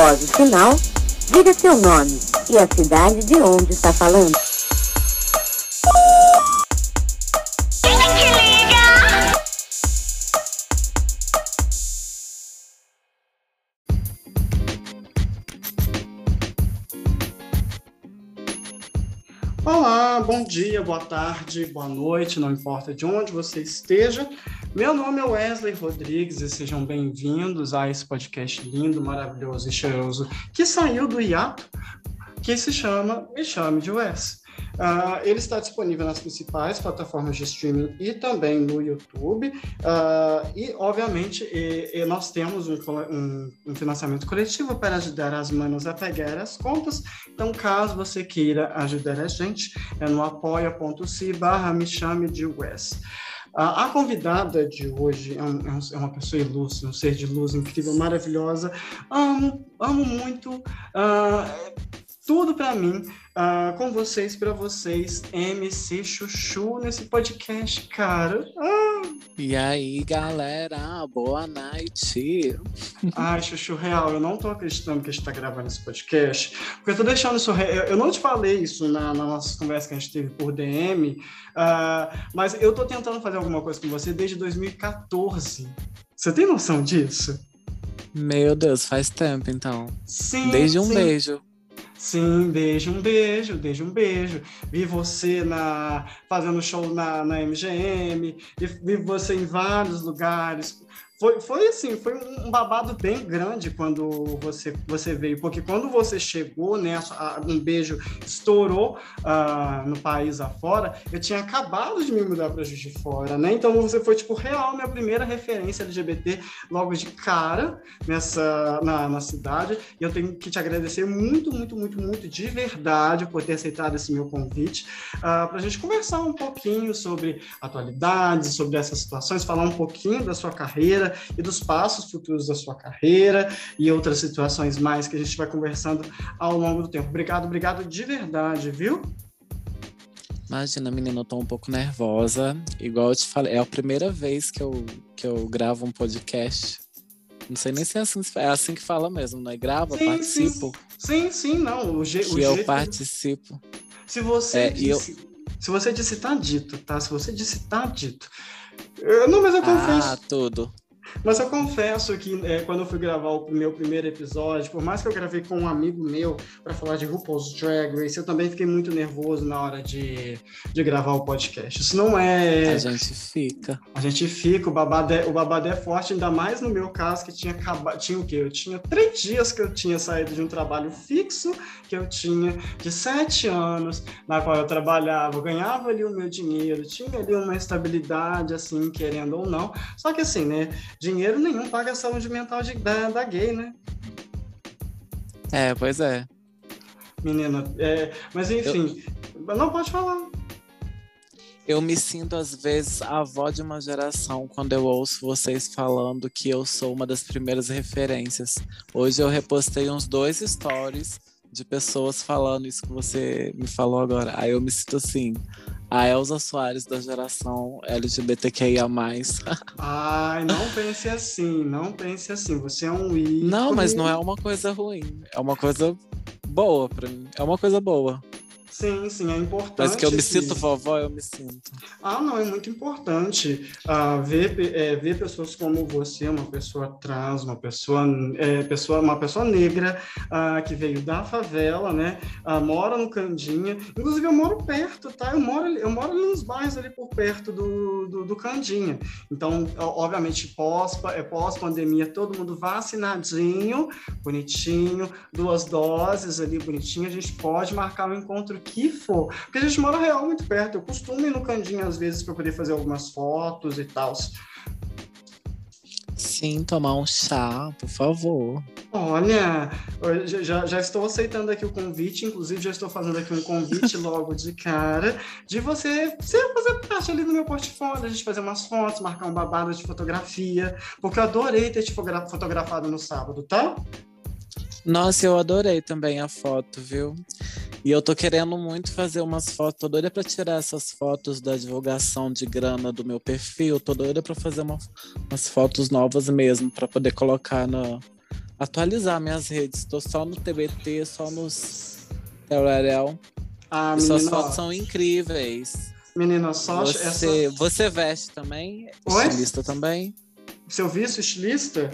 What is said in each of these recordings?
Após o sinal, diga seu nome e a cidade de onde está falando. Olá, bom dia, boa tarde, boa noite, não importa de onde você esteja. Meu nome é Wesley Rodrigues e sejam bem-vindos a esse podcast lindo, maravilhoso e cheiroso que saiu do hiato, que se chama Me Chame de Wes. Uh, ele está disponível nas principais plataformas de streaming e também no YouTube. Uh, e, obviamente, e, e nós temos um, um, um, financiamento coletivo para ajudar as manos a pegar as contas. Então, caso você queira ajudar a gente, é no apoia.se barra me chame de Wes. A, convidada de hoje é, um, é, uma pessoa ilustre, um ser de luz incrível, maravilhosa. Amo, amo muito. Uh, tudo para mim uh, com vocês, para vocês, MC Chuchu nesse podcast, cara. Ah. E aí, galera, boa noite. Ai, Chuchu, real, eu não tô acreditando que a gente tá gravando esse podcast, porque eu tô deixando isso. Eu não te falei isso na, na nossa conversa que a gente teve por DM, uh, ah, mas eu tô tentando fazer alguma coisa com você desde 2014. Você tem noção disso? Meu Deus, faz tempo então. Sim. Desde um sim. beijo. Sim, desde um beijo, desde um beijo. Vi você na, fazendo show na, na MGM, vi você em vários lugares, foi, foi assim, foi um babado bem grande quando você, você veio, porque quando você chegou, né, um beijo estourou uh, no país afora, eu tinha acabado de me mudar para Juiz de Fora, né? Então você foi, tipo, real, minha primeira referência LGBT logo de cara nessa, na, na cidade, e eu tenho que te agradecer muito, muito, muito, muito de verdade por ter aceitado esse meu convite, uh, ah, para a gente conversar um pouquinho sobre atualidades, sobre essas situações, falar um pouquinho da sua carreira, e dos passos futuros da sua carreira e outras situações mais que a gente vai conversando ao longo do tempo. Obrigado, obrigado de verdade, viu? Imagina, menina, eu tô um pouco nervosa. Igual eu te falei, é a primeira vez que eu, que eu gravo um podcast. Não sei nem se é assim, é assim que fala mesmo, né? Grava, sim, participo. Sim, sim, sim, não. O, je, que o eu jeito... participo. Se você é, disse, eu... se você disse tá dito, tá? Se você disse tá dito. Eu, não, mas eu confesso. Ah, tudo. Mas eu confesso que é, quando eu fui gravar o meu primeiro episódio, por mais que eu gravei com um amigo meu para falar de RuPaul's Drag Race, eu também fiquei muito nervoso na hora de, de gravar o podcast. Isso não é. A gente fica. A gente fica, o babado é, o babado é forte, ainda mais no meu caso, que tinha acabado. Tinha o quê? Eu tinha três dias que eu tinha saído de um trabalho fixo, que eu tinha de sete anos, na qual eu trabalhava, eu ganhava ali o meu dinheiro, tinha ali uma estabilidade, assim, querendo ou não. Só que assim, né? Dinheiro nenhum paga a saúde mental de, da, da gay, né? É, pois é. Menina, é, mas enfim, eu... não pode falar. Eu me sinto, às vezes, a avó de uma geração quando eu ouço vocês falando que eu sou uma das primeiras referências. Hoje eu repostei uns dois stories de pessoas falando isso que você me falou agora. Aí eu me sinto assim, a Elza Soares da geração LGBTQIA+. Ai, não pense assim, não pense assim. Você é um ícone. Não, mas não é uma coisa ruim. É uma coisa boa para mim. É uma coisa boa. Sim, sim, é importante. Mas que eu me sinto vovó, eu me sinto. Ah, não, é muito importante uh, ver, é, ver pessoas como você, uma pessoa trans, uma pessoa, é, pessoa, uma pessoa negra uh, que veio da favela, né? Uh, mora no Candinha. Inclusive, eu moro perto, tá? Eu moro, eu moro ali nos bairros ali por perto do, do, do Candinha. Então, obviamente, pós, é, pós-pandemia, todo mundo vacinadinho, bonitinho, duas doses ali, bonitinho. A gente pode marcar um encontro que for. Porque a gente mora real muito perto. Eu costumo ir no Candinho às vezes para poder fazer algumas fotos e tal. Sim, tomar um chá, por favor. Olha, já, já estou aceitando aqui o convite, inclusive já estou fazendo aqui um convite logo de cara, de você, você fazer parte ali do meu portfólio, a gente fazer umas fotos, marcar um babado de fotografia, porque eu adorei ter te fotografado no sábado, tá? Nossa, eu adorei também a foto, viu? E eu tô querendo muito fazer umas fotos, tô doida pra tirar essas fotos da divulgação de grana do meu perfil, tô doida pra fazer uma, umas fotos novas mesmo, pra poder colocar na, atualizar minhas redes. Tô só no TBT, só nos Tererel. Ah, E suas fotos são incríveis. menina, só Você, essa. você veste também? Oi? Estilista também? Seu visto estilista?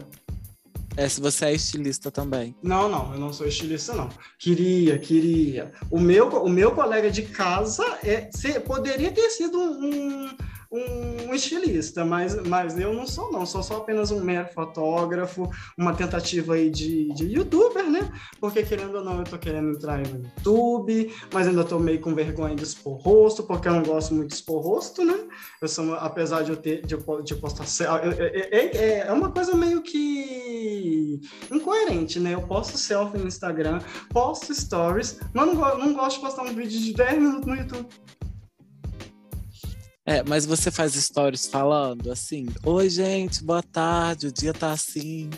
É, se você é estilista também. Não, não, eu não sou estilista, não. Queria, queria. O meu, o meu colega de casa é, se- poderia ter sido um, um estilista, mas, mas eu não sou, não. Sou só apenas um mero fotógrafo, uma tentativa aí de, de youtuber, né? Porque querendo ou não, eu tô querendo entrar no YouTube, mas ainda tô meio com vergonha de expor rosto, porque eu não gosto muito de expor rosto, né? Eu sou, apesar de eu ter de, de postar. É, é, é, uma coisa meio que incoerente, né? Eu posto selfie no Instagram, posto stories, mas não, não gosto de postar um vídeo de 10 minutos no YouTube. É, mas você faz stories falando assim: Oi, gente, boa tarde, o dia tá assim.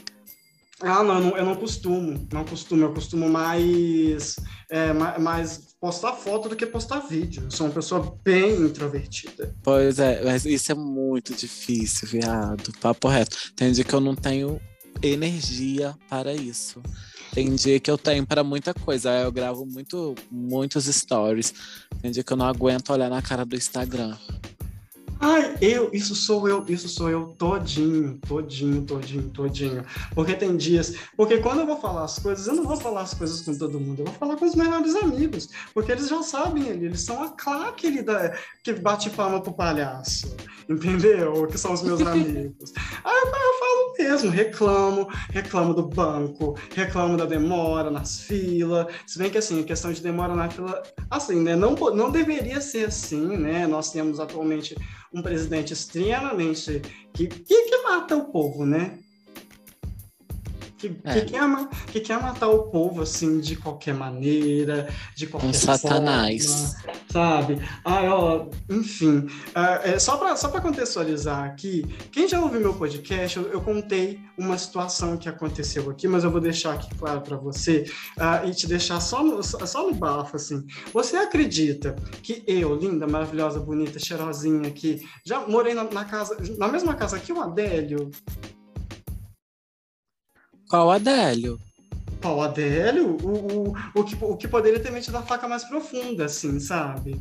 Ah, não, eu não, eu não costumo, não costumo, eu costumo mais, é, ma- mais postar foto do que postar vídeo. Eu sou uma pessoa bem introvertida. Pois é, mas isso é muito difícil, viado. Papo reto. Tem dia que eu não tenho energia para isso. Tem dia que eu tenho para muita coisa. Eu gravo muito, muitos stories. Tem dia que eu não aguento olhar na cara do Instagram. Ai, eu, isso sou eu, isso sou eu todinho, todinho, todinho, todinho. Porque tem dias, porque quando eu vou falar as coisas, eu não vou falar as coisas com todo mundo, eu vou falar com os melhores amigos, porque eles já sabem ali, eles são a claque ali da, que bate palma pro palhaço, entendeu? Que são os meus amigos. Aí eu, eu falo mesmo, reclamo, reclamo do banco, reclamo da demora nas filas, se bem que assim, a questão de demora na fila, assim, né, não, não deveria ser assim, né, nós temos atualmente um presidente extremamente que, que, que mata o povo, né? Que, É. que, quer, que quer matar o povo assim de qualquer maneira, de qualquer Um satanás. forma, sabe? Ai, ó, enfim, ah, é, só para só pra contextualizar aqui, quem já ouviu meu podcast, eu, eu contei uma situação que aconteceu aqui, mas eu vou deixar aqui claro para você ah, e te deixar só no, só só no bafo, assim. Você acredita que eu, linda, maravilhosa, bonita, cheirosinha aqui, já morei na, na casa, na mesma casa que o Adélio? Qual Adélio? O Adélio, o, o, o, que, o que poderia ter metido a faca mais profunda, assim, sabe?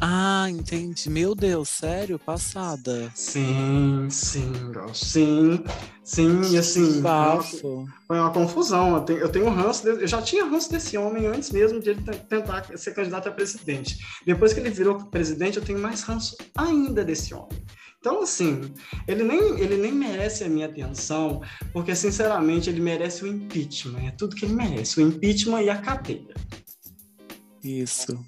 Ah, entendi. Meu Deus, sério? Passada. Sim, sim, sim, sim, e assim, Bafo. foi uma confusão. Eu tenho, eu tenho ranço, de- eu já tinha ranço desse homem antes mesmo de ele te- tentar ser candidato a presidente. Depois que ele virou presidente, eu tenho mais ranço ainda desse homem. Então, assim, ele nem, ele nem merece a minha atenção, porque, sinceramente, ele merece o impeachment. É tudo que ele merece: o impeachment e a cadeia. Isso.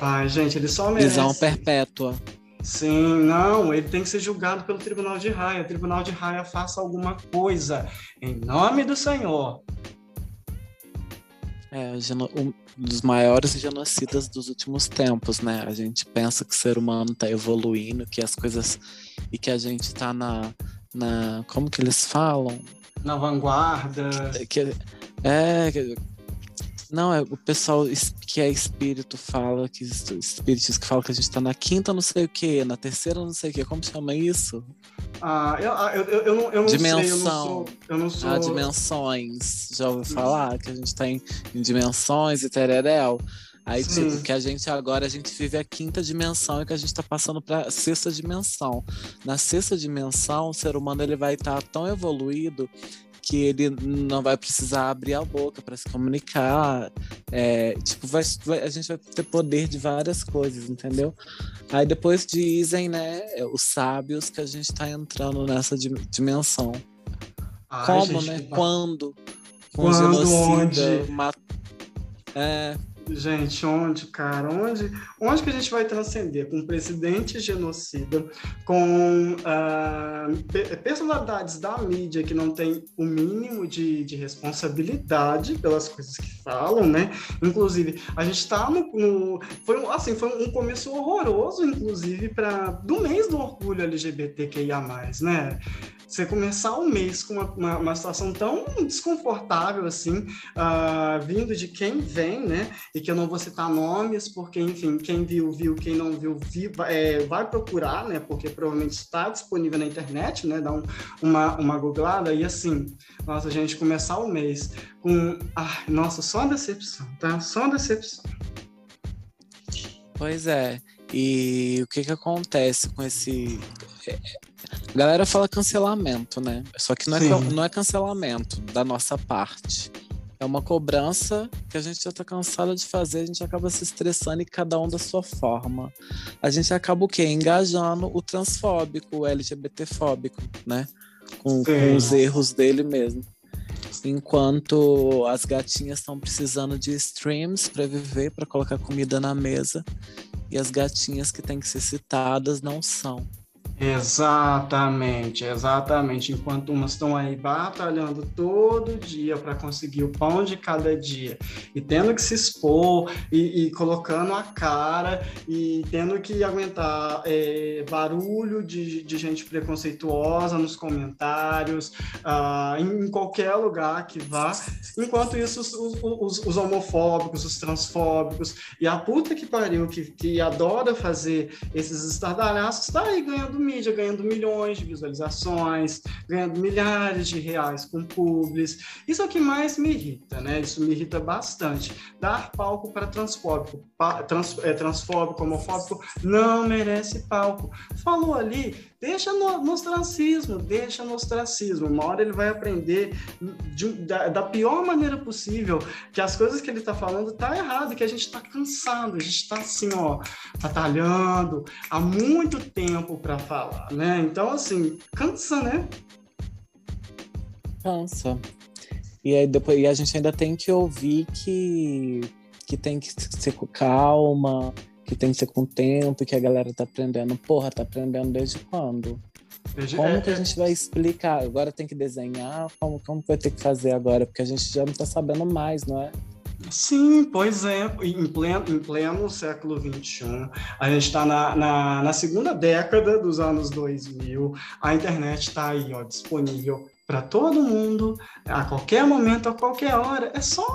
Ai, gente, ele só merece. Prisão perpétua. Sim, não, ele tem que ser julgado pelo Tribunal de Raia. O Tribunal de Raia faça alguma coisa em nome do Senhor. É, um dos maiores genocidas dos últimos tempos, né? A gente pensa que o ser humano tá evoluindo, que as coisas. e que a gente tá na. na como que eles falam? Na vanguarda. É Que, é. que- não, é o pessoal es- que é espírito fala, que es- espíritos que falam que a gente tá na quinta não sei o que, na terceira não sei o que, como chama isso? Ah, eu, ah, eu, eu, eu não, eu não sei, eu não Dimensão. sou. Eu não sou. Ah, dimensões. Já ouviu falar que a gente tá em, em dimensões e tereréu? Aí, Sim. tipo, que a gente agora a gente vive a quinta dimensão e que a gente tá passando pra sexta dimensão. Na sexta dimensão, o ser humano ele vai estar tão evoluído que ele não vai precisar abrir a boca para se comunicar. É, tipo, vai, vai- a gente vai ter poder de várias coisas, entendeu? Aí depois dizem, né, os sábios que a gente tá entrando nessa di- dimensão. Ai, Como, gente, né? Quando? Quando, genocida, onde? ma- É, Gente, onde, cara? Onde, onde que a gente vai transcender? Com presidente genocida, com ah, pe- personalidades da mídia que não têm o mínimo de, de responsabilidade pelas coisas que falam, né? Inclusive, a gente está no, no- Foi, assim, foi um começo horroroso, inclusive, para do mês do orgulho LGBTQIA, né? Você começar o mês com uma, uma, uma situação tão desconfortável assim, uh, vindo de quem vem, né? E que eu não vou citar nomes, porque, enfim, quem viu, viu, quem não viu, viu é, vai procurar, né? Porque provavelmente está disponível na internet, né? Dá um, uma, uma googlada e assim, nossa, gente começar o mês com. Ah, nossa, só decepção, tá? Só decepção. Pois é. E o que que acontece com esse. A galera fala cancelamento, né? Só que não é, não é cancelamento da nossa parte. É uma cobrança que a gente já tá cansada de fazer, a gente acaba se estressando e cada um da sua forma. A gente acaba o quê? Engajando o transfóbico, o LGBTfóbico, né? Com, com os erros dele mesmo. Enquanto as gatinhas estão precisando de streams para viver, para colocar comida na mesa, e as gatinhas que têm que ser citadas não são. Exatamente, exatamente. Enquanto umas estão aí batalhando todo dia para conseguir o pão de cada dia e tendo que se expor e, e colocando a cara e tendo que aguentar é, barulho de, de gente preconceituosa nos comentários, em, em, qualquer lugar que vá. Enquanto isso, os, os, os, homofóbicos, os transfóbicos e a puta que pariu que, que adora fazer esses estardalhaços está aí ganhando mídia ganhando milhões de visualizações, ganhando milhares de reais com publis. Isso é o que mais me irrita, né? Isso me irrita bastante. Dar palco para transfóbico, trans, é, transfóbico, homofóbico, não merece palco. Falou ali, deixa no, no ostracismo, deixa no ostracismo. Uma hora ele vai aprender de, da, da, pior maneira possível que as coisas que ele está falando tá errado, que a gente está cansado, a gente está assim, ó, batalhando há muito tempo para falar né? Então, assim, cansa, né? Cansa. E aí depois e a gente ainda tem que ouvir que, que tem que ser com calma, que tem que ser com tempo, que a galera tá aprendendo. Porra, tá aprendendo desde quando? Como é, que a é. gente vai explicar? Agora tem que desenhar? Como, como vai ter que fazer agora? Porque a gente já não tá sabendo mais, não é? Sim, pois é, em pleno, em pleno século XXI, a gente está na, na, na, segunda década dos anos 2000, a internet está aí, ó, disponível para todo mundo, a qualquer momento, a qualquer hora, é só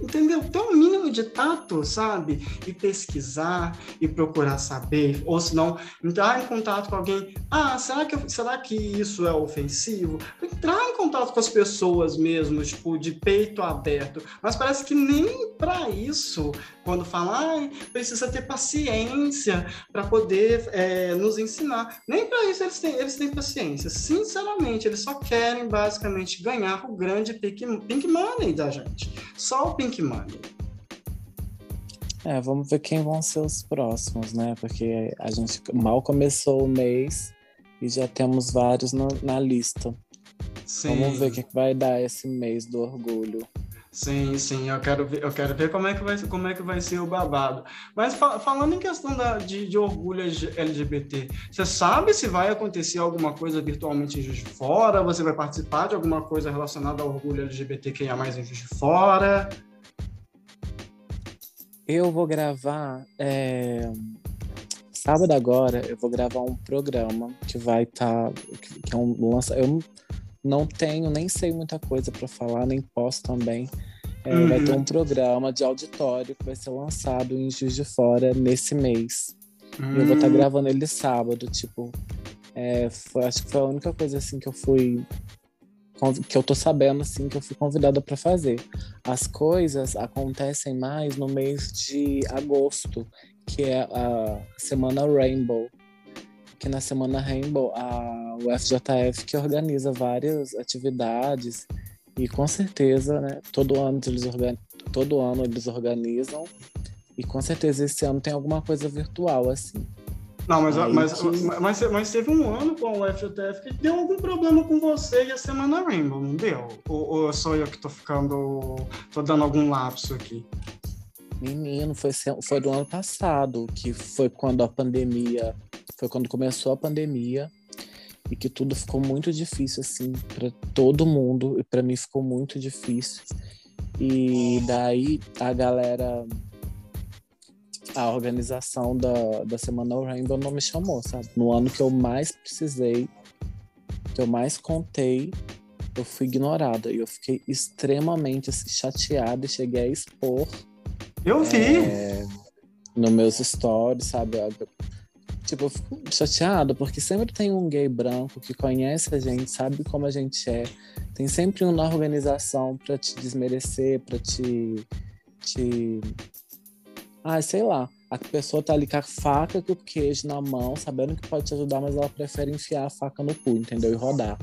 entendeu? Ter um mínimo de tato, sabe? E pesquisar e procurar saber, ou se não, entrar em contato com alguém. Ah, será que, será que isso é ofensivo? Entrar em contato com as pessoas mesmo, tipo, de peito aberto. Mas parece que nem para isso, quando falam, ah, precisa ter paciência para poder é, nos ensinar. Nem para isso eles têm, eles têm paciência. Sinceramente, eles só querem basicamente ganhar o grande pink, pink money da gente. Só o Pink Money. É, vamos ver quem vão ser os próximos, né? Porque a gente mal começou o mês e já temos vários no, na lista. Sim. Vamos ver o que vai dar esse mês do orgulho. Sim, sim, eu quero ver, eu quero ver como é que vai, como é que vai ser o babado. Mas fa falando em questão da, de, de orgulho LGBT, você sabe se vai acontecer alguma coisa virtualmente em Juiz de Fora? Você vai participar de alguma coisa relacionada ao orgulho LGBT quem é mais em Juiz de Fora? Eu vou gravar. É... Sábado agora eu vou gravar um programa que vai estar. Tá, que é um lança. Eu não tenho, nem sei muita coisa para falar, nem posso também. É, uhum. Vai ter um programa de auditório que vai ser lançado em Juiz de Fora nesse mês. Uhum. Eu vou estar tá hum. gravando ele sábado, tipo. É, foi, acho que foi a única coisa assim que eu fui que eu tô sabendo assim que eu fui convidada para fazer. As coisas acontecem mais no mês de agosto, que é a semana Rainbow. Que na semana Rainbow a UFJF que organiza várias atividades e com certeza, né, todo ano eles todo ano eles organizam e com certeza esse ano tem alguma coisa virtual assim. Não, mas, mas, que... mas, mas, teve um ano com o FJF que deu algum problema com você e a Semana Rainbow, não deu? Ou, ou sou eu que tô ficando. tô dando algum lapso aqui? Menino, foi, foi do ano passado, que foi quando a pandemia. Foi quando começou a pandemia e que tudo ficou muito difícil, assim, para todo mundo, e para mim ficou muito difícil. E daí a galera a organização da, da Semana Rainbow não me chamou, sabe? No ano que eu mais precisei, que eu mais contei, eu fui ignorada. E eu fiquei extremamente assim, chateada e cheguei a expor. Eu vi! É, nos meus stories, sabe? Tipo, eu fico chateada, porque sempre tem um gay branco que conhece a gente, sabe como a gente é. Tem sempre um na organização para te desmerecer, para te, te. Ah, sei lá. A pessoa tá ali com a faca e o queijo na mão, sabendo que pode te ajudar, mas ela prefere enfiar a faca no cu, entendeu? E rodar.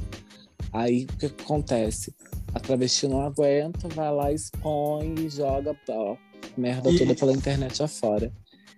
Aí o que acontece? A travesti não aguenta, vai lá, expõe e joga ó, merda e... toda pela internet afora.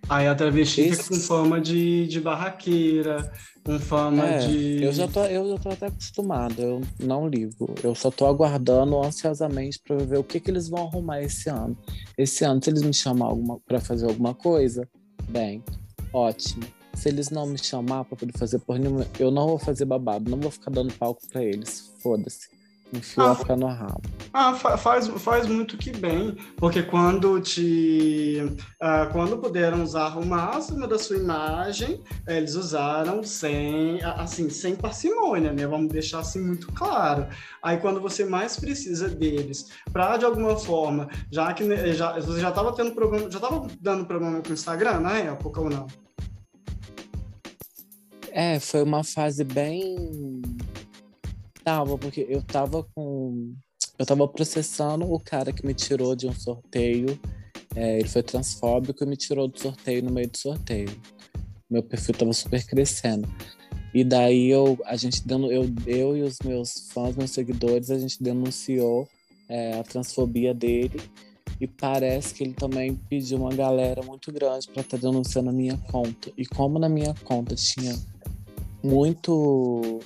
Aí a travesti Esse... fica com fama de, de barraqueira, com fama é, de. Eu já, tô, eu já tô até acostumado, eu não ligo. Eu só tô aguardando ansiosamente para ver o que, que eles vão arrumar esse ano. Esse ano, se eles me chamar para fazer alguma coisa, bem, ótimo. Se eles não me chamar para poder fazer por nenhuma, eu não vou fazer babado, não vou ficar dando palco para eles. Foda-se. Enfio ah, a no rabo. Ah, faz, faz muito que bem, porque quando te. Uh, quando puderam usar o máximo da sua imagem, eles usaram sem, assim, sem parcimônia, né? Vamos deixar assim muito claro. Aí quando você mais precisa deles, para de alguma forma, já que né, já, você já estava tendo problema, já estava dando problema com o Instagram na época ou não? É, foi uma fase bem Tava, porque eu tava com. Eu tava processando o cara que me tirou de um sorteio. É, ele foi transfóbico e me tirou do sorteio no meio do sorteio. Meu perfil tava super crescendo. E daí eu, a gente dando, eu, eu e os meus fãs, meus seguidores, a gente denunciou é, a transfobia dele. E parece que ele também pediu uma galera muito grande para estar tá denunciando a minha conta. E como na minha conta tinha muito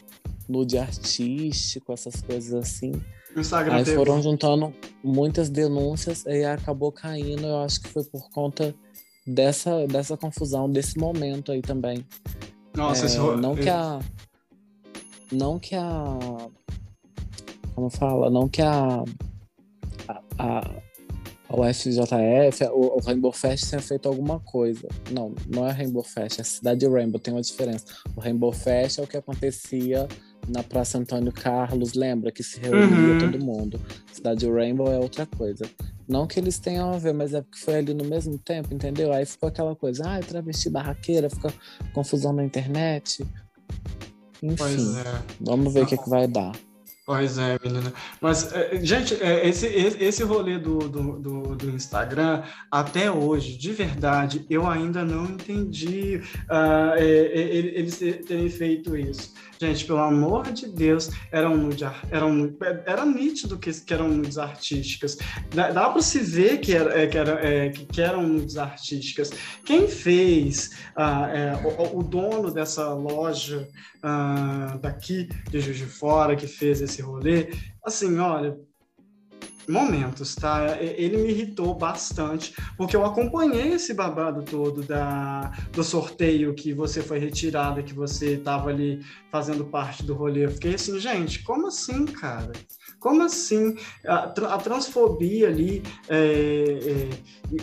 nude artístico, essas coisas assim. Instagram Aí teve... foram juntando muitas denúncias e acabou caindo. Eu acho que foi por conta dessa, dessa confusão, desse momento aí também. Nossa, é, esse... não que a não que a como fala, não que a a, a, o FJF, o, o, Rainbow Fest tenha feito alguma coisa. Não, não é Rainbow Fest, é Cidade Rainbow, tem uma diferença. O Rainbow Fest é o que acontecia na Praça Antônio Carlos, lembra que se reunia uhum. todo mundo. Cidade Rainbow é outra coisa. Não que eles tenham a ver, mas é porque foi ali no mesmo tempo, entendeu? Aí ficou aquela coisa, ah, travesti barraqueira, fica confusão na internet. Enfim, é. vamos ver o que, que vai dar. Pois é, menina. Mas, é, gente, é, esse, esse rolê do, do, do, do, Instagram, até hoje, de verdade, eu ainda não entendi uh, eles terem feito isso. Gente, pelo amor de Deus, eram nude, eram, era nítido que, que eram nudes artísticas. Dá, dá para se ver que, era, é, que, era, é, que, eram nudes artísticas. Quem fez, ah, é, o, o, dono dessa loja ah, daqui de Juiz de Fora, que fez esse rolê, assim, olha, momentos, tá? Ele me irritou bastante, porque eu acompanhei esse babado todo da, do sorteio que você foi retirado, que você estava ali fazendo parte do rolê. Eu fiquei assim, gente, como assim, cara? Como assim? A, a transfobia ali é, é,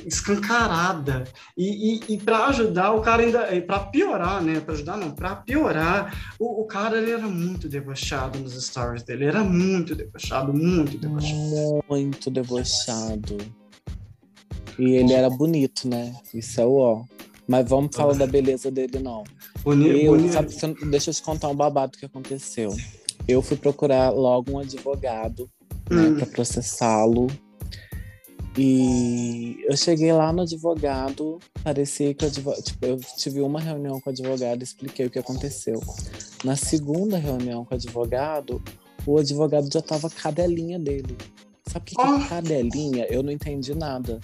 escancarada. E, e, e para ajudar, o cara ainda. É, para piorar, né? Para ajudar, não, para piorar, o, o, cara ele era muito debochado nos stories dele. Era muito debochado, muito debochado. Muito debochado. E ele era bonito, né? Isso é o ó. Mas vamos falar da beleza dele, não. Bonito, eu, bonito. Sabe, deixa eu te contar um babado que aconteceu eu fui procurar logo um advogado né, hum. para processá-lo. E eu cheguei lá no advogado, parecia que o advogado, tipo, eu tive uma reunião com o advogado, expliquei o que aconteceu. Na segunda reunião com o advogado, o advogado já tava cadelinha dele. Sabe o que, que é ah. cadelinha? Eu não entendi nada.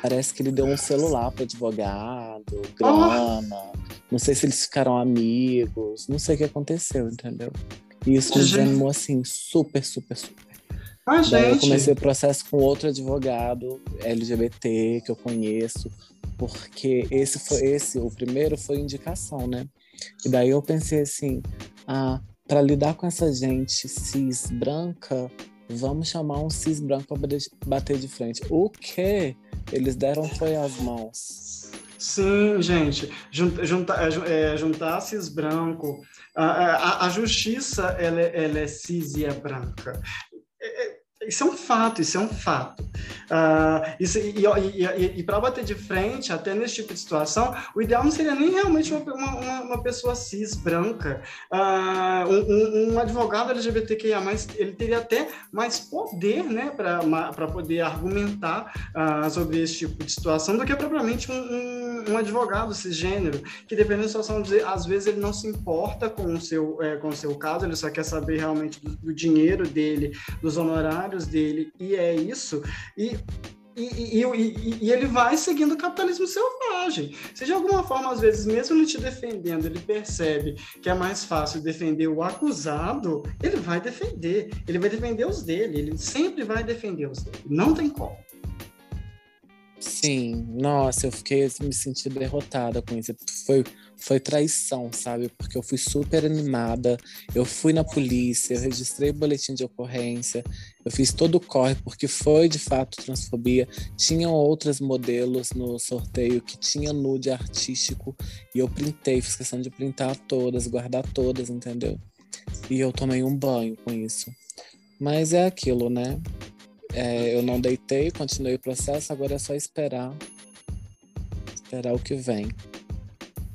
Parece que ele deu um celular para advogado, grana. Não sei se eles ficaram amigos, não sei o que aconteceu, entendeu? E isso me desanimou assim, super, super, super. Ah, Daí eu comecei o processo com outro advogado LGBT que eu conheço, porque esse foi esse, o primeiro foi indicação, né? E daí eu pensei assim, ah, para lidar com essa gente cis branca, vamos chamar um cis branco para bater de frente. O que eles deram foi as mãos. Sim, gente, juntar, é, juntar cis branco, a, a, a justiça ela, é, ela é cis e é branca. É, é isso é um fato, isso é um fato. Uh, e, e, e, e para bater de frente, até nesse tipo de situação, o ideal não seria nem realmente uma, uma, uma pessoa cis, branca. Uh, um, um, advogado LGBTQIA, ele teria até mais poder né, para poder argumentar uh, sobre esse tipo de situação do que propriamente um, um, um advogado cisgênero, que dependendo da situação, às vezes ele não se importa com o seu, é, com o seu caso, ele só quer saber realmente do, do dinheiro dele, dos honorários dele, e é isso. E e, e, e, ele vai seguindo o capitalismo selvagem. Se de alguma forma, às vezes, mesmo ele te defendendo, ele percebe que é mais fácil defender o acusado, ele vai defender. Ele vai defender os dele. Ele sempre vai defender os dele. Não tem como. Sim, nossa, eu fiquei me sentindo derrotada com isso. Foi foi traição, sabe? Porque eu fui super animada, eu fui na polícia, eu registrei o boletim de ocorrência, eu fiz todo o corre, porque foi de fato transfobia. Tinham outros modelos no sorteio que tinha nude artístico, e eu printei, fiz questão de printar todas, guardar todas, entendeu? E eu tomei um banho com isso. Mas é aquilo, né? É, eu não deitei, continuei o processo, agora é só esperar. Esperar o que vem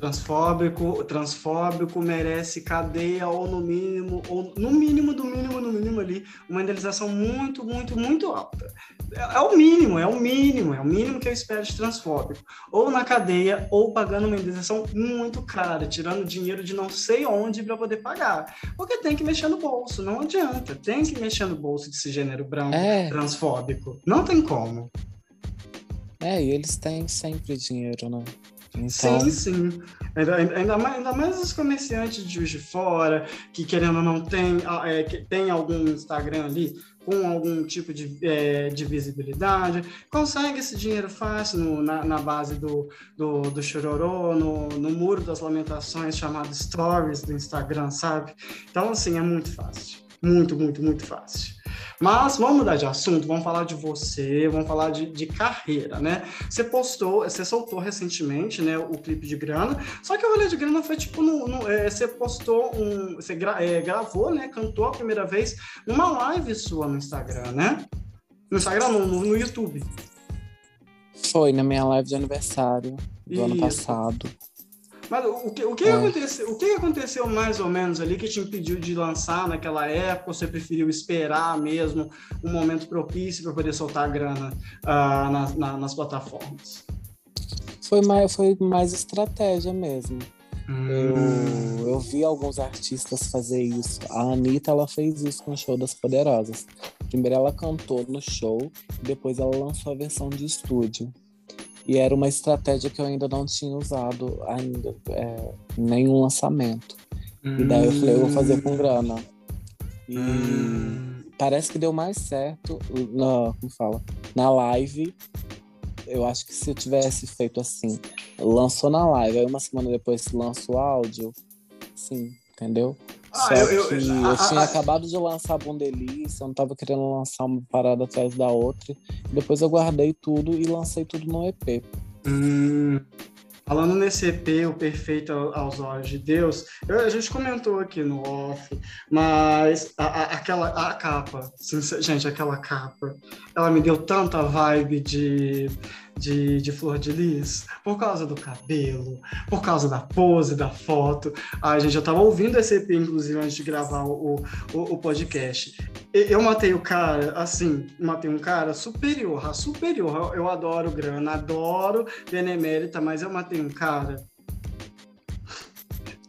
transfóbico, transfóbico merece cadeia ou no mínimo, ou no mínimo, do mínimo, no mínimo ali, uma indenização muito, muito, muito alta. É, é, o mínimo, é o mínimo, é o mínimo que eu espero de transfóbico. Ou na cadeia, ou pagando uma indenização muito cara, tirando dinheiro de não sei onde para poder pagar. Porque tem que mexer no bolso, não adianta. Tem que mexer no bolso desse gênero branco é. transfóbico. Não tem como. É, e eles têm sempre dinheiro, né? Então... Sim, sim. Ainda, ainda, mais, ainda mais os comerciantes de Juiz de Fora, que querendo ou não tem, é, tem algum Instagram ali com algum tipo de, é, de visibilidade, consegue esse dinheiro fácil no, na, na, base do, do, do chororô, no, no muro das lamentações chamado Stories do Instagram, sabe? Então, assim, é muito fácil. Muito, muito, muito fácil. Mas vamos mudar de assunto, vamos falar de você, vamos falar de, de carreira, né? Você postou, você soltou recentemente, né, o clipe de grana, só que o rolê de grana foi tipo, no, no é, você postou um, você gra, é, gravou, né, cantou a primeira vez numa live sua no Instagram, né? No Instagram, no, no YouTube. Foi na minha live de aniversário do Isso. ano passado. Mas o que, o, que é. aconteceu, o que aconteceu mais ou menos ali que te impediu de lançar naquela época? Ou você preferiu esperar mesmo um momento propício para poder soltar a grana uh, na, na, nas plataformas? Foi mais, foi mais estratégia mesmo. Hum. Eu, eu vi alguns artistas fazer isso. A Anitta ela fez isso com o show das Poderosas. Primeiro ela cantou no show, depois ela lançou a versão de estúdio. E era uma estratégia que eu ainda não tinha usado ainda, é, nenhum lançamento. Hum. E daí eu falei, eu vou fazer com grana. E hum. parece que deu mais certo na, como fala, na live. Eu acho que se eu tivesse feito assim, lançou na live, aí uma semana depois lança o áudio, sim, entendeu? Ah, Só eu, que eu, eu tinha acabado de lançar a Bondelícia, eu não tava querendo lançar uma parada atrás da outra. Depois eu guardei tudo e lancei tudo no EP. Hum, falando nesse EP, o Perfeito aos Olhos de Deus, eu, a gente comentou aqui no off, mas a, a, aquela a capa, gente, aquela capa, ela me deu tanta vibe de de, de Flor de Lis, por causa do cabelo, por causa da pose, da foto. A gente já tava ouvindo esse EP, inclusive, antes de gravar o, o, o podcast. Eu matei o cara, assim, matei um cara superior, superior. Eu adoro grana, adoro benemérita, mas eu matei um cara.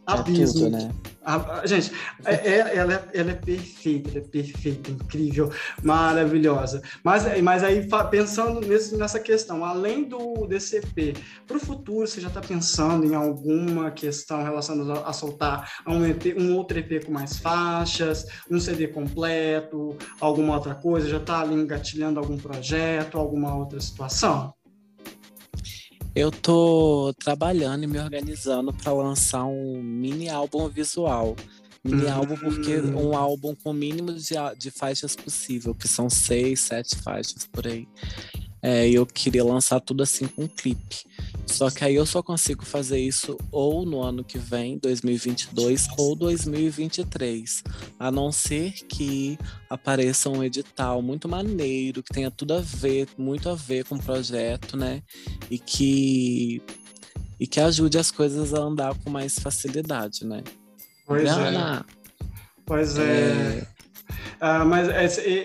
É abismo. tudo, né? A, gente, é, é, ela, é, ela é perfeita, ela é perfeita, incrível, maravilhosa. Mas, mas aí, pensando nesse, nessa questão, além do DCP, para o futuro, você já está pensando em alguma questão relacionada a, a soltar um, EP, um outro EP com mais faixas, um CD completo, alguma outra coisa? Já está ali engatilhando algum projeto, alguma outra situação? Eu tô trabalhando e me organizando para lançar um mini álbum visual. Mini hum. álbum porque um álbum com o mínimo de, de faixas possível, que são seis, sete faixas por aí. É, eu queria lançar tudo assim com um clipe. Só que aí eu só consigo fazer isso ou no ano que vem, 2022, ou 2023. A não ser que apareça um edital muito maneiro, que tenha tudo a ver, muito a ver com o projeto, né? E que, e que ajude as coisas a andar com mais facilidade, né? Pois é. Pois é. é Uh, mas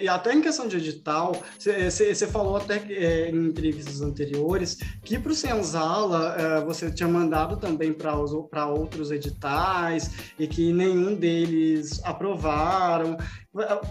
até em questão de edital, você falou até é, em entrevistas anteriores que para o Senzala uh, você tinha mandado também para outros editais e que nenhum deles aprovaram.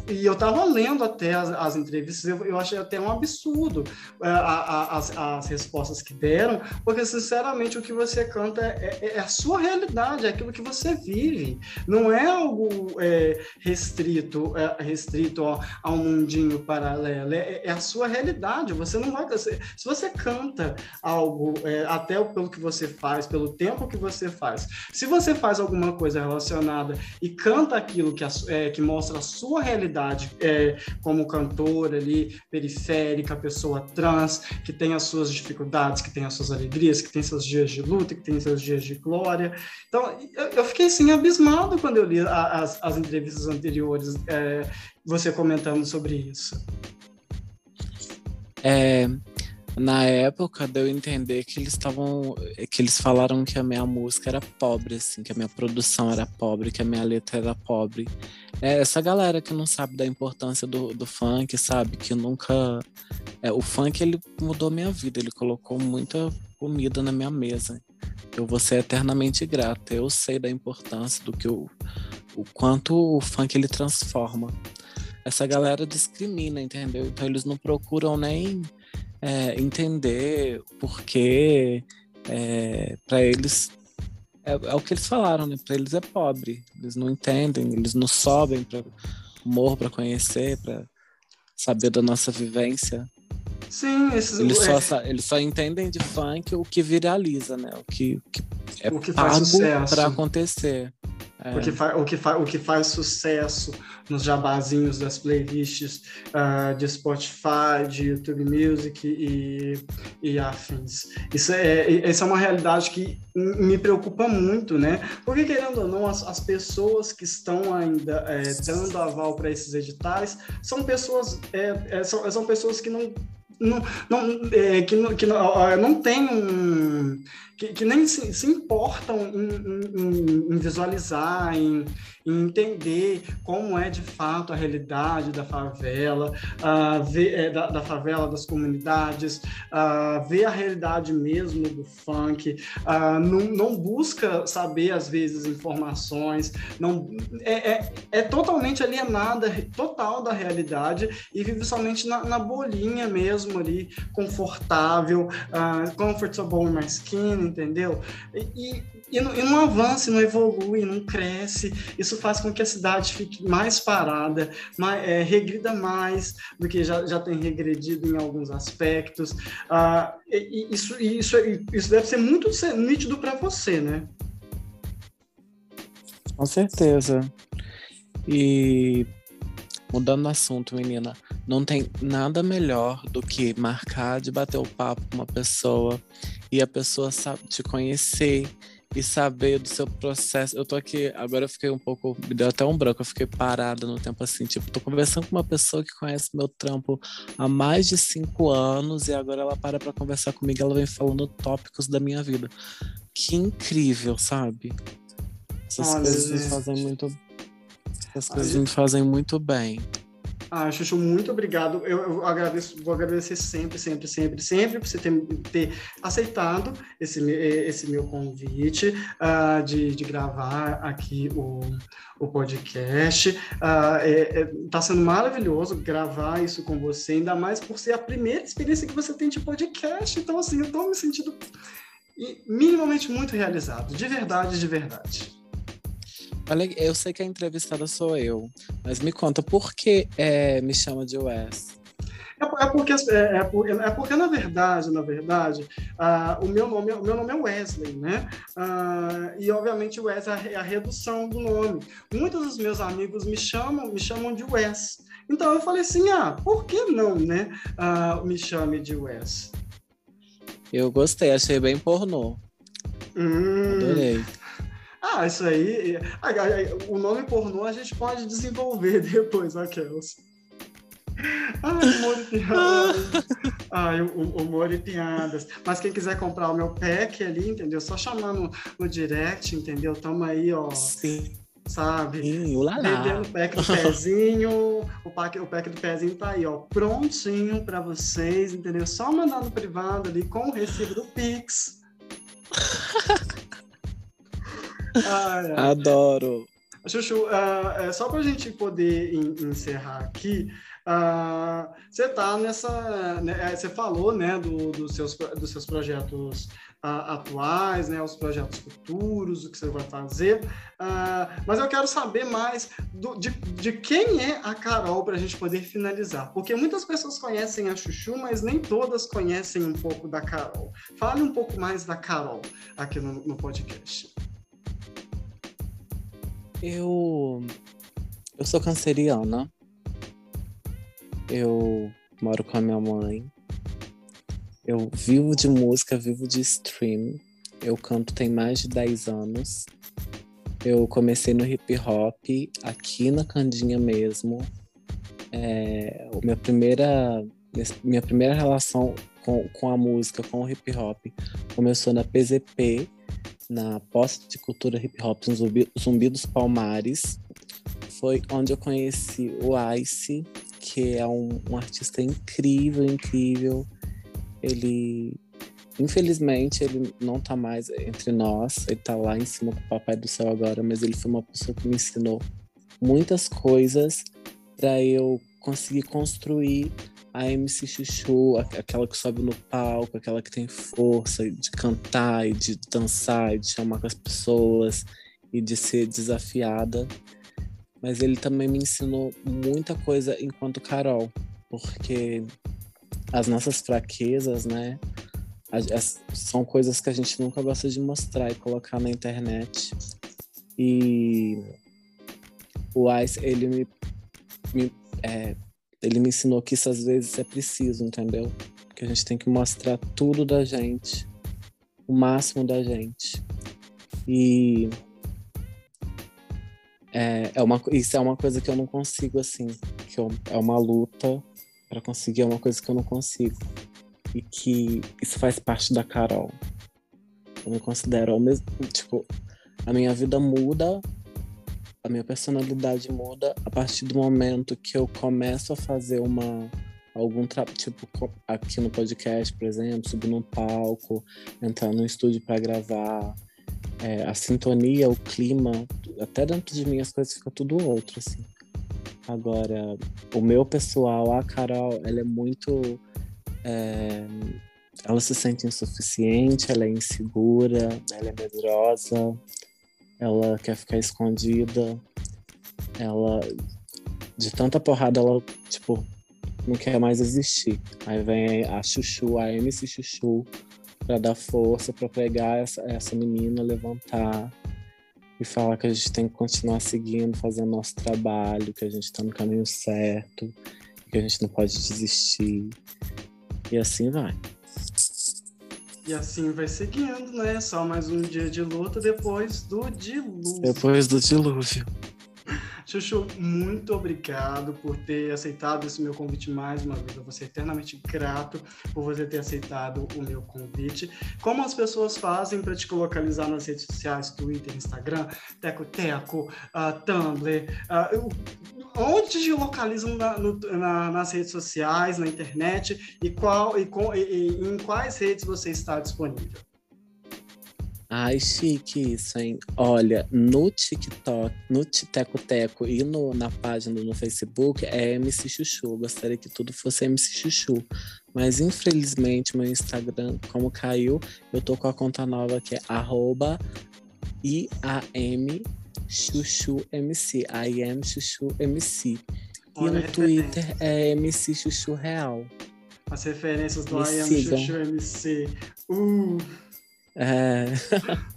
E eu estava lendo até as, as entrevistas, eu, eu, achei até um absurdo é, a, a, as, as, respostas que deram, porque, sinceramente, o que você canta é, é, é, a sua realidade, é aquilo que você vive. Não é algo é, restrito, é, restrito ó, a um mundinho paralelo, é, é, a sua realidade. Você não vai. Se você canta algo, até pelo que você faz, pelo tempo que você faz, se você faz alguma coisa relacionada e canta aquilo que, que mostra a sua sua realidade é, como cantora ali, periférica, pessoa trans, que tem as suas dificuldades, que tem as suas alegrias, que tem seus dias de luta, que tem seus dias de glória. Então, eu, eu fiquei assim, abismado quando eu li a, as, as entrevistas anteriores, é, você comentando sobre isso. É, na época deu entender que eles estavam que eles falaram que a minha música era pobre assim que a minha produção era pobre que a minha letra era pobre. É essa galera que não sabe da importância do, do funk sabe? Que nunca é, o funk ele mudou minha vida ele colocou muita comida na minha mesa. Eu vou ser eternamente grato eu sei da importância do que o, o quanto o funk ele transforma. Essa galera discrimina entendeu? Então eles não procuram nem é, entender porque é, para eles é, é, o que eles falaram, né? Para eles é pobre, eles não entendem, eles não sobem para morro para conhecer, para saber da nossa vivência. Sim, esses... eles, só, eles só entendem de funk o que viraliza, né? O que, que é o que pago para acontecer. É. O, que o, que o que faz sucesso nos jabazinhos das playlists uh, de Spotify, de YouTube Music e, e afins. Isso é, essa é uma realidade que me preocupa muito, né? Porque, querendo ou não, as, as pessoas que estão ainda é, dando aval para esses editais são pessoas, é, é, são, são pessoas que não não, não, é, que, não, que não, não tem um. Que, que nem se, se importam em, em, em visualizar, em, entender como é de fato a realidade da favela, uh, ver, é, da, da, favela, das comunidades, uh, ver a realidade mesmo do funk, uh, não, não, busca saber, às vezes, informações, não, é, é, é, totalmente alienada, total da realidade e vive somente na, na bolinha mesmo ali, confortável, uh, comfortable in my skin, entendeu? E, e, não, e não avança, não evolui, não cresce. Isso faz com que a cidade fique mais parada, mais, é, regrida mais do que já, já tem regredido em alguns aspectos. Ah, e, isso, isso, isso deve ser muito nítido para você, né? Com certeza. E mudando o assunto, menina, não tem nada melhor do que marcar de bater o papo com uma pessoa e a pessoa sabe te conhecer e saber do seu processo. Eu tô aqui, agora eu fiquei um pouco, me deu até um branco, eu fiquei parada no tempo assim, tipo, tô conversando com uma pessoa que conhece meu trampo há mais de cinco anos e agora ela para pra conversar comigo, ela vem falando tópicos da minha vida. Que incrível, sabe? Essas Olha, coisas me fazem muito. Essas coisas me fazem muito bem. Ah, Chuchu, muito obrigado. Eu, eu, agradeço, vou agradecer sempre, sempre, sempre, sempre por você ter, ter aceitado esse, esse meu convite uh, de, de gravar aqui o, o podcast. Uh, é, é, tá sendo maravilhoso gravar isso com você, ainda mais por ser a primeira experiência que você tem de podcast. Então, assim, eu tô me sentindo minimamente muito realizado, de verdade, de verdade. Olha, eu sei que a entrevistada sou eu, mas me conta, por que é, me chama de Wes? É, é, porque, é, é, porque, é porque, na verdade, na verdade, uh, o, meu nome, o meu nome é Wesley, né? Uh, e, obviamente, Wes é a redução do nome. Muitos dos meus amigos me chamam, me chamam de Wes. Então, eu falei assim, ah, por que não, né? Uh, me chame de Wes. Eu gostei, achei bem pornô. Hum. Adorei. Ah, isso aí. O nome pornô a gente pode desenvolver depois, aquelas. Ai, humor e piadas. Ai, o- o- humor e piadas. Mas quem quiser comprar o meu pack ali, entendeu? Só chamar no, direct, entendeu? Tamo aí, ó, Sim, sabe? ulalá. Vendendo o pack do pezinho. O pack, o pack do pezinho tá aí, ó, prontinho pra vocês, entendeu? Só mandar no privado ali com o recibo do Pix. Ai. Adoro. Chuchu, ah, é, só para a gente poder en- encerrar aqui, ah, você tá nessa, né, é, você falou, né, do- dos seus dos seus projetos ah, atuais, né, os projetos futuros, o que você vai fazer, mas eu quero saber mais do- de, de quem é a Carol para a gente poder finalizar, porque muitas pessoas conhecem a Chuchu, mas nem todas conhecem um pouco da Carol. Fale um pouco mais da Carol aqui no, no podcast. Eu. Eu sou canceriana. Eu moro com a minha mãe. Eu vivo de música, vivo de stream. Eu canto tem mais de 10 anos. Eu comecei no hip hop aqui na Candinha mesmo. É, minha primeira minha primeira relação com, com a música, com o hip hop, começou na PZP, na Posse de Cultura Hip Hop Zumbi, Zumbi dos Palmares. Foi onde eu conheci o Ice, que é um, um artista incrível, incrível. Ele, infelizmente, ele não tá mais entre nós. Ele tá lá em cima com o Papai do Céu agora, mas ele foi uma pessoa que me ensinou muitas coisas para eu conseguir construir a MC Chuchu, aquela que sobe no palco, aquela que tem força de cantar e de dançar e de chamar com as pessoas e de ser desafiada. Mas ele também me ensinou muita coisa enquanto Carol, porque as nossas fraquezas, né, as- são coisas que a gente nunca gosta de mostrar e colocar na internet. E o Ice, ele me, me é, ele me ensinou que isso às vezes é preciso, entendeu? Que a gente tem que mostrar tudo da gente, o máximo da gente. E é, é uma, isso é uma coisa que eu não consigo, assim, que eu- é uma luta para conseguir, é uma coisa que eu não consigo. E que isso faz parte da Carol. Eu me considero ao mesmo, tipo, a minha vida muda a minha personalidade muda a partir do momento que eu começo a fazer uma algum tipo aqui no podcast, por exemplo, subir num palco, entrar no estúdio para gravar, É, a sintonia, o clima, até dentro de mim as coisas ficam tudo outro assim. Agora, o meu pessoal, a Carol, ela é muito é, ela se sente insuficiente, ela é insegura, ela é medrosa, ela quer ficar escondida, ela de tanta porrada ela tipo não quer mais existir. Aí vem a Chuchu, a MC Chuchu para dar força para pegar essa, essa menina, levantar e falar que a gente tem que continuar seguindo, fazendo nosso trabalho, que a gente está no caminho certo, que a gente não pode desistir. E assim vai. E assim vai seguindo, né? Só mais um dia de luta depois do dilúvio. Depois do dilúvio. Chuchu, muito obrigado por ter aceitado esse meu convite mais uma vez. Eu vou ser eternamente grato por você ter aceitado o meu convite. Como as pessoas fazem para te localizar nas redes sociais, Twitter, Instagram, Teco Teco, ah, Tumblr? ah, eu- onde te localizam na- no- na- nas redes sociais, na internet e, qual, e, com- e- e em quais redes você está disponível? Ai, chique isso, hein? Olha, no TikTok, no Teco Teco e no, na página no Facebook é MC Chuchu. Eu gostaria que tudo fosse MC Chuchu. Mas infelizmente meu Instagram, como caiu, eu tô com a conta nova que é IAM Chuchu MC. I am Chuchu MC. E Olha, no referência. Twitter é MC Chuchu Real. As referências do Me I Am sigam. Chuchu MC. Uh, É,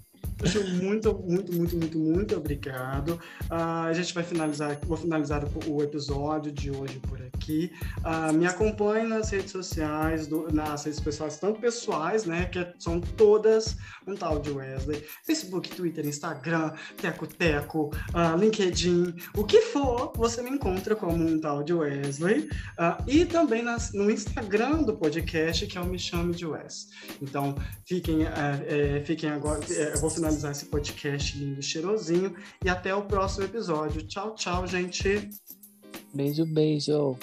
muito, muito, muito, muito, muito obrigado. Uh, a gente vai finalizar, vou finalizar o, episódio de hoje por aqui. Uh, me acompanhe nas redes sociais, do, nas redes pessoais, tanto pessoais, né, que são todas um tal de Wesley. Facebook, Twitter, Instagram, Teco Teco, uh, LinkedIn, o que for, você me encontra como um tal de Wesley. e também nas, no Instagram do podcast, que é o Me Chame de Wes. Então, fiquem, é, fiquem agora. É, eu vou finalizar esse podcast lindo e cheirosinho. E até o próximo episódio. Tchau, tchau, gente. Beijo, beijo.